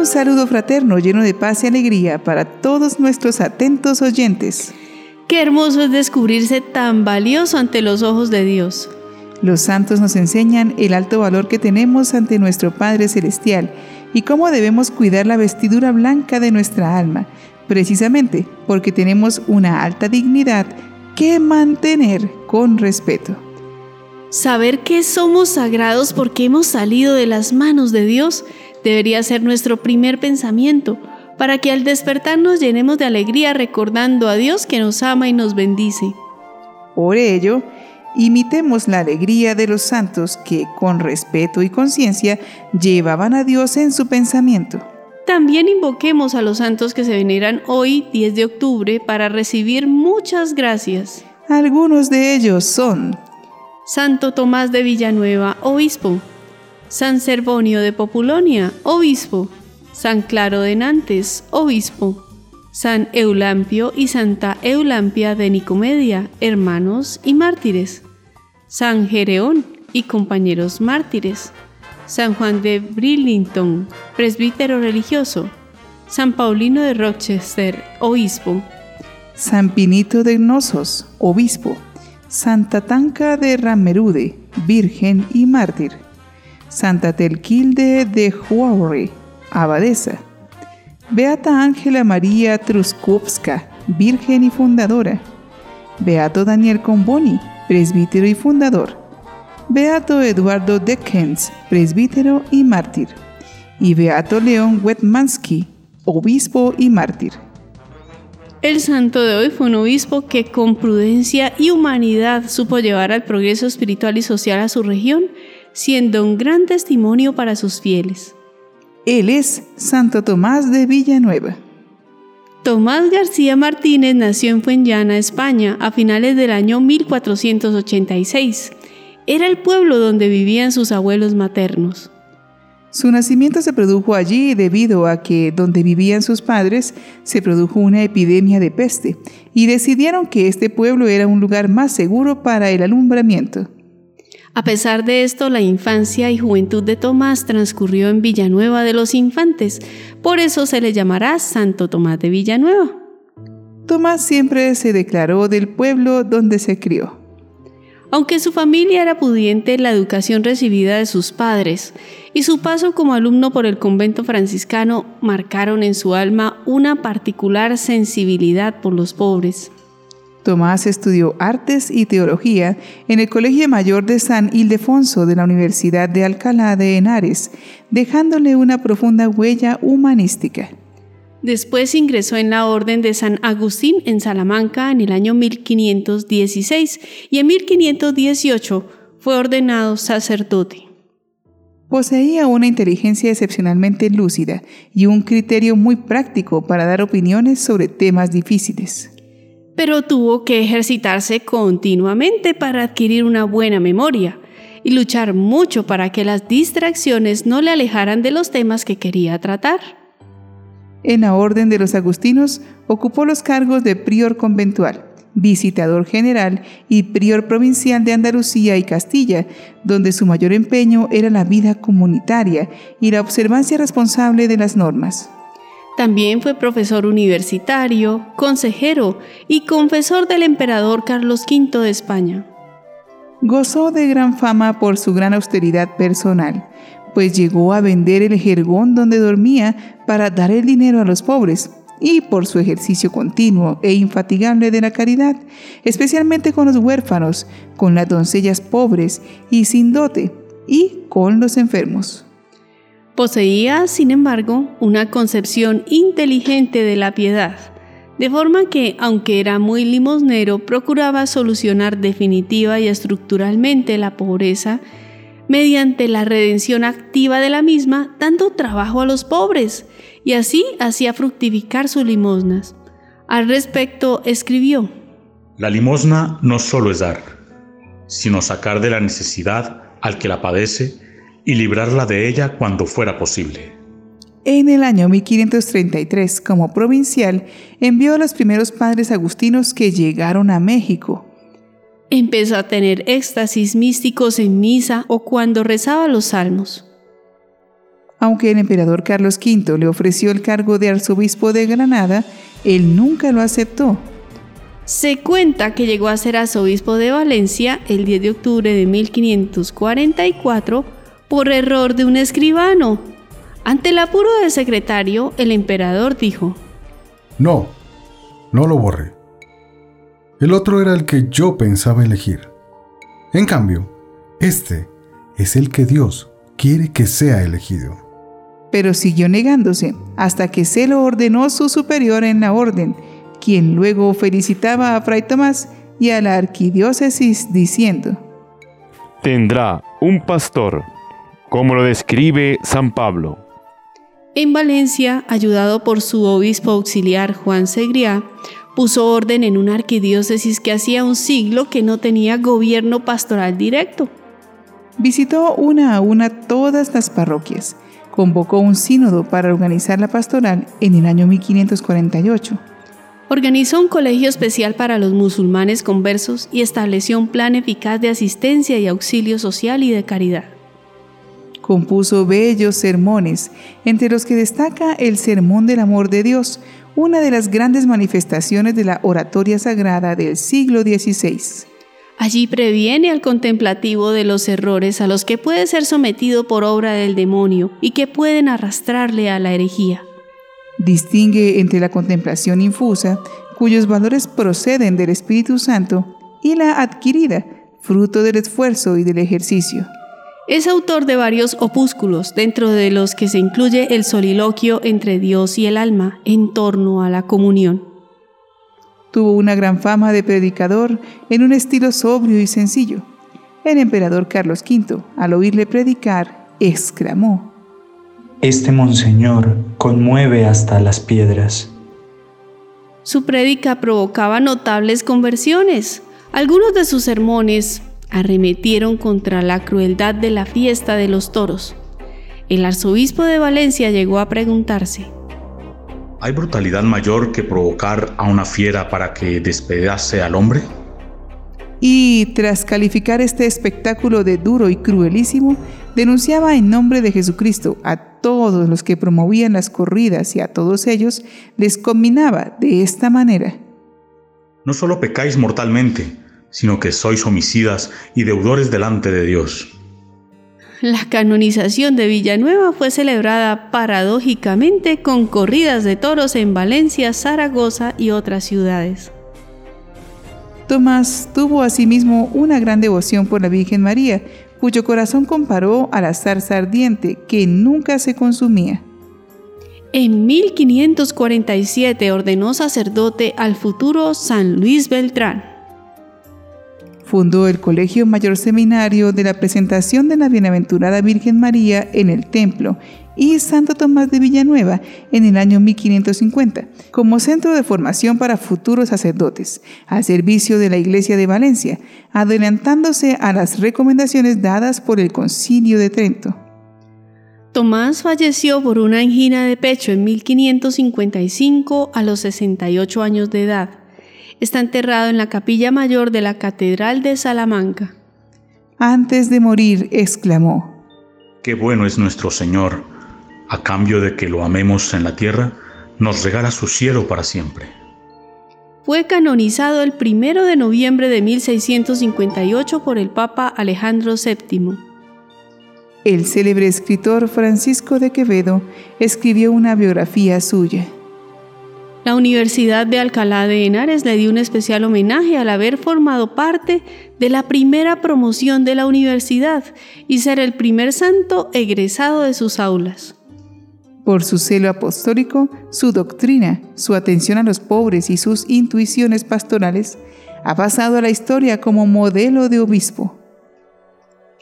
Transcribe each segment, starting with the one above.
Un saludo fraterno lleno de paz y alegría para todos nuestros atentos oyentes. Qué hermoso es descubrirse tan valioso ante los ojos de Dios. Los santos nos enseñan el alto valor que tenemos ante nuestro Padre Celestial y cómo debemos cuidar la vestidura blanca de nuestra alma, precisamente porque tenemos una alta dignidad que mantener con respeto. Saber que somos sagrados porque hemos salido de las manos de Dios debería ser nuestro primer pensamiento, para que al despertar nos llenemos de alegría recordando a Dios que nos ama y nos bendice. Por ello, imitemos la alegría de los santos que, con respeto y conciencia, llevaban a Dios en su pensamiento. También invoquemos a los santos que se veneran hoy, 10 de octubre, para recibir muchas gracias. Algunos de ellos son Santo Tomás de Villanueva, obispo. San Servonio de Populonia, obispo. San Claro de Nantes, obispo. San Eulampio y Santa Eulampia de Nicomedia, hermanos y mártires. San Gereón y compañeros mártires. San Juan de Brillington, presbítero religioso. San Paulino de Rochester, obispo. San Pinito de Gnosos, obispo. Santa Tanca de Ramerude, virgen y mártir. Santa Telquilde de Huawre, abadesa. Beata Ángela María Truskowska, virgen y fundadora. Beato Daniel Comboni, presbítero y fundador. Beato Eduardo Deckens, presbítero y mártir. Y Beato León Wetmansky, obispo y mártir. El santo de hoy fue un obispo que con prudencia y humanidad supo llevar al progreso espiritual y social a su región, siendo un gran testimonio para sus fieles. Él es Santo Tomás de Villanueva. Tomás García Martínez nació en Fuenllana, España, a finales del año 1486. Era el pueblo donde vivían sus abuelos maternos. Su nacimiento se produjo allí debido a que donde vivían sus padres se produjo una epidemia de peste y decidieron que este pueblo era un lugar más seguro para el alumbramiento. A pesar de esto, la infancia y juventud de Tomás transcurrió en Villanueva de los Infantes, por eso se le llamará Santo Tomás de Villanueva. Tomás siempre se declaró del pueblo donde se crió. Aunque su familia era pudiente, la educación recibida de sus padres y su paso como alumno por el convento franciscano marcaron en su alma una particular sensibilidad por los pobres. Tomás estudió artes y teología en el Colegio Mayor de San Ildefonso de la Universidad de Alcalá de Henares, dejándole una profunda huella humanística. Después ingresó en la Orden de San Agustín en Salamanca en el año 1516 y en 1518 fue ordenado sacerdote. Poseía una inteligencia excepcionalmente lúcida y un criterio muy práctico para dar opiniones sobre temas difíciles. Pero tuvo que ejercitarse continuamente para adquirir una buena memoria y luchar mucho para que las distracciones no le alejaran de los temas que quería tratar. En la Orden de los Agustinos ocupó los cargos de prior conventual, visitador general y prior provincial de Andalucía y Castilla, donde su mayor empeño era la vida comunitaria y la observancia responsable de las normas. También fue profesor universitario, consejero y confesor del emperador Carlos V de España. Gozó de gran fama por su gran austeridad personal, pues llegó a vender el jergón donde dormía para dar el dinero a los pobres, y por su ejercicio continuo e infatigable de la caridad, especialmente con los huérfanos, con las doncellas pobres y sin dote, y con los enfermos. Poseía, sin embargo, una concepción inteligente de la piedad, de forma que, aunque era muy limosnero, procuraba solucionar definitiva y estructuralmente la pobreza mediante la redención activa de la misma, dando trabajo a los pobres, y así hacía fructificar sus limosnas. Al respecto, escribió, La limosna no solo es dar, sino sacar de la necesidad al que la padece y librarla de ella cuando fuera posible. En el año 1533, como provincial, envió a los primeros padres agustinos que llegaron a México, Empezó a tener éxtasis místicos en misa o cuando rezaba los salmos. Aunque el emperador Carlos V le ofreció el cargo de arzobispo de Granada, él nunca lo aceptó. Se cuenta que llegó a ser arzobispo de Valencia el 10 de octubre de 1544 por error de un escribano. Ante el apuro del secretario, el emperador dijo, No, no lo borré. El otro era el que yo pensaba elegir. En cambio, este es el que Dios quiere que sea elegido. Pero siguió negándose hasta que se lo ordenó su superior en la orden, quien luego felicitaba a Fray Tomás y a la arquidiócesis diciendo, Tendrá un pastor, como lo describe San Pablo. En Valencia, ayudado por su obispo auxiliar Juan Segriá, puso orden en una arquidiócesis que hacía un siglo que no tenía gobierno pastoral directo. Visitó una a una todas las parroquias, convocó un sínodo para organizar la pastoral en el año 1548. Organizó un colegio especial para los musulmanes conversos y estableció un plan eficaz de asistencia y auxilio social y de caridad. Compuso bellos sermones, entre los que destaca el Sermón del Amor de Dios, una de las grandes manifestaciones de la oratoria sagrada del siglo XVI. Allí previene al contemplativo de los errores a los que puede ser sometido por obra del demonio y que pueden arrastrarle a la herejía. Distingue entre la contemplación infusa, cuyos valores proceden del Espíritu Santo, y la adquirida, fruto del esfuerzo y del ejercicio. Es autor de varios opúsculos, dentro de los que se incluye el soliloquio entre Dios y el alma en torno a la comunión. Tuvo una gran fama de predicador en un estilo sobrio y sencillo. El emperador Carlos V, al oírle predicar, exclamó, Este monseñor conmueve hasta las piedras. Su prédica provocaba notables conversiones. Algunos de sus sermones arremetieron contra la crueldad de la fiesta de los toros. El arzobispo de Valencia llegó a preguntarse, ¿Hay brutalidad mayor que provocar a una fiera para que despedase al hombre? Y tras calificar este espectáculo de duro y cruelísimo, denunciaba en nombre de Jesucristo a todos los que promovían las corridas y a todos ellos les combinaba de esta manera. No solo pecáis mortalmente, sino que sois homicidas y deudores delante de Dios. La canonización de Villanueva fue celebrada paradójicamente con corridas de toros en Valencia, Zaragoza y otras ciudades. Tomás tuvo asimismo una gran devoción por la Virgen María, cuyo corazón comparó a la zarza ardiente que nunca se consumía. En 1547 ordenó sacerdote al futuro San Luis Beltrán. Fundó el Colegio Mayor Seminario de la Presentación de la Bienaventurada Virgen María en el Templo y Santo Tomás de Villanueva en el año 1550, como centro de formación para futuros sacerdotes, al servicio de la Iglesia de Valencia, adelantándose a las recomendaciones dadas por el Concilio de Trento. Tomás falleció por una angina de pecho en 1555 a los 68 años de edad. Está enterrado en la capilla mayor de la Catedral de Salamanca. Antes de morir, exclamó, Qué bueno es nuestro Señor, a cambio de que lo amemos en la tierra, nos regala su cielo para siempre. Fue canonizado el 1 de noviembre de 1658 por el Papa Alejandro VII. El célebre escritor Francisco de Quevedo escribió una biografía suya. La Universidad de Alcalá de Henares le dio un especial homenaje al haber formado parte de la primera promoción de la universidad y ser el primer santo egresado de sus aulas. Por su celo apostólico, su doctrina, su atención a los pobres y sus intuiciones pastorales, ha pasado a la historia como modelo de obispo.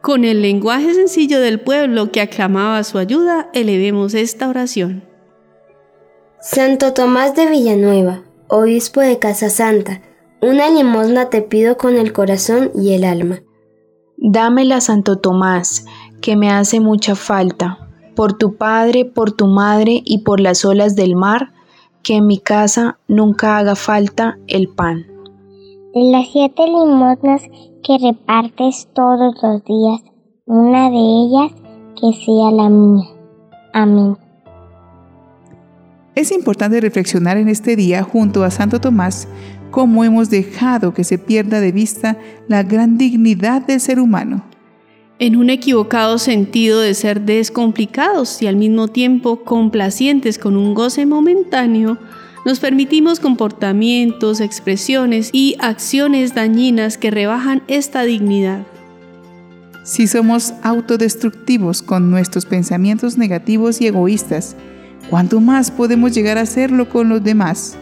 Con el lenguaje sencillo del pueblo que aclamaba su ayuda, elevemos esta oración. Santo Tomás de Villanueva, obispo de Casa Santa, una limosna te pido con el corazón y el alma. Dámela, Santo Tomás, que me hace mucha falta, por tu padre, por tu madre y por las olas del mar, que en mi casa nunca haga falta el pan. De las siete limosnas que repartes todos los días, una de ellas que sea la mía. Amén. Es importante reflexionar en este día junto a Santo Tomás cómo hemos dejado que se pierda de vista la gran dignidad del ser humano. En un equivocado sentido de ser descomplicados y al mismo tiempo complacientes con un goce momentáneo, nos permitimos comportamientos, expresiones y acciones dañinas que rebajan esta dignidad. Si somos autodestructivos con nuestros pensamientos negativos y egoístas, ¿cuánto más podemos llegar a hacerlo con los demás?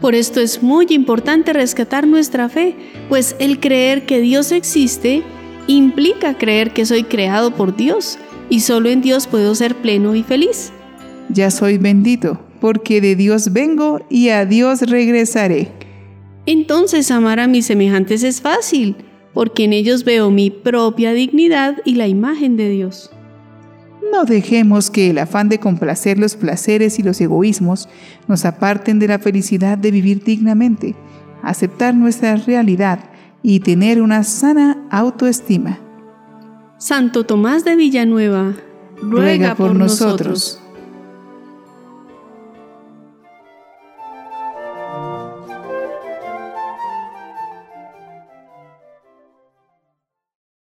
Por esto es muy importante rescatar nuestra fe, pues el creer que Dios existe implica creer que soy creado por Dios y solo en Dios puedo ser pleno y feliz. Ya soy bendito, porque de Dios vengo y a Dios regresaré. Entonces amar a mis semejantes es fácil, porque en ellos veo mi propia dignidad y la imagen de Dios. No dejemos que el afán de complacer los placeres y los egoísmos nos aparten de la felicidad de vivir dignamente, aceptar nuestra realidad y tener una sana autoestima. Santo Tomás de Villanueva, ruega, por, nosotros.